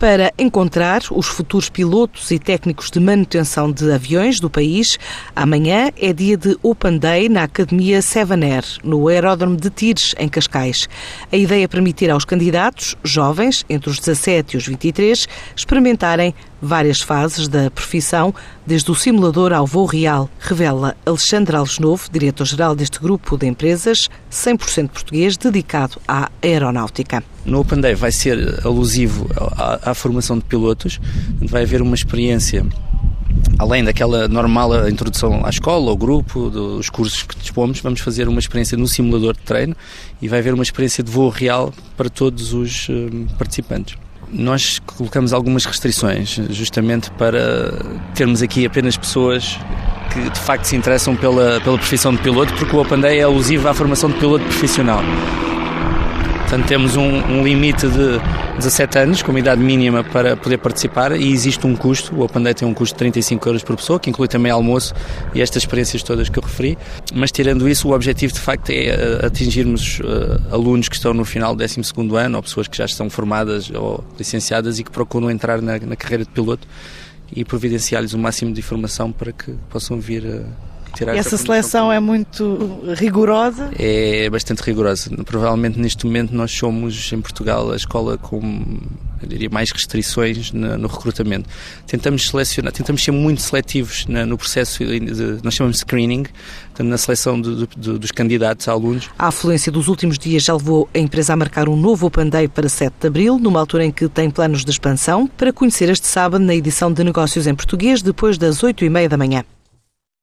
para encontrar os futuros pilotos e técnicos de manutenção de aviões do país. Amanhã é dia de Open Day na Academia Seven Air, no Aeródromo de Tires, em Cascais. A ideia é permitir aos candidatos, jovens, entre os 17 e os 23, experimentarem várias fases da profissão, desde o simulador ao voo real, revela Alexandre Alves Novo, diretor-geral deste grupo de empresas 100% português dedicado à aeronáutica. No Open Day vai ser alusivo à, à formação de pilotos, vai haver uma experiência além daquela normal introdução à escola, ao grupo, dos cursos que dispomos, vamos fazer uma experiência no simulador de treino e vai haver uma experiência de voo real para todos os hum, participantes. Nós colocamos algumas restrições, justamente para termos aqui apenas pessoas que de facto se interessam pela, pela profissão de piloto, porque o Open Day é alusivo à formação de piloto profissional. Portanto, temos um, um, limite de 17 anos, como idade mínima para poder participar, e existe um custo. O Open Day tem um custo de 35 euros por pessoa, que inclui também almoço e estas experiências todas que eu referi. Mas, tirando isso, o objetivo de facto é eh, atingirmos uh, alunos que estão no final do 12 ano, ou pessoas que já estão formadas ou licenciadas e que procuram entrar na, na carreira de piloto e providenciar-lhes o máximo de informação para que possam vir a tirar essa seleção é muito rigorosa? É bastante rigorosa. Provavelmente neste momento nós somos em Portugal a escola com diria, mais restrições no, no recrutamento. Tentamos selecionar, tentamos ser muito seletivos na, no processo, de, nós chamamos de screening, na seleção de, de, dos candidatos a alunos. A afluência dos últimos dias já levou a empresa a marcar um novo Open Day para 7 de abril, numa altura em que tem planos de expansão, para conhecer este sábado na edição de Negócios em Português, depois das 8 e meia da manhã.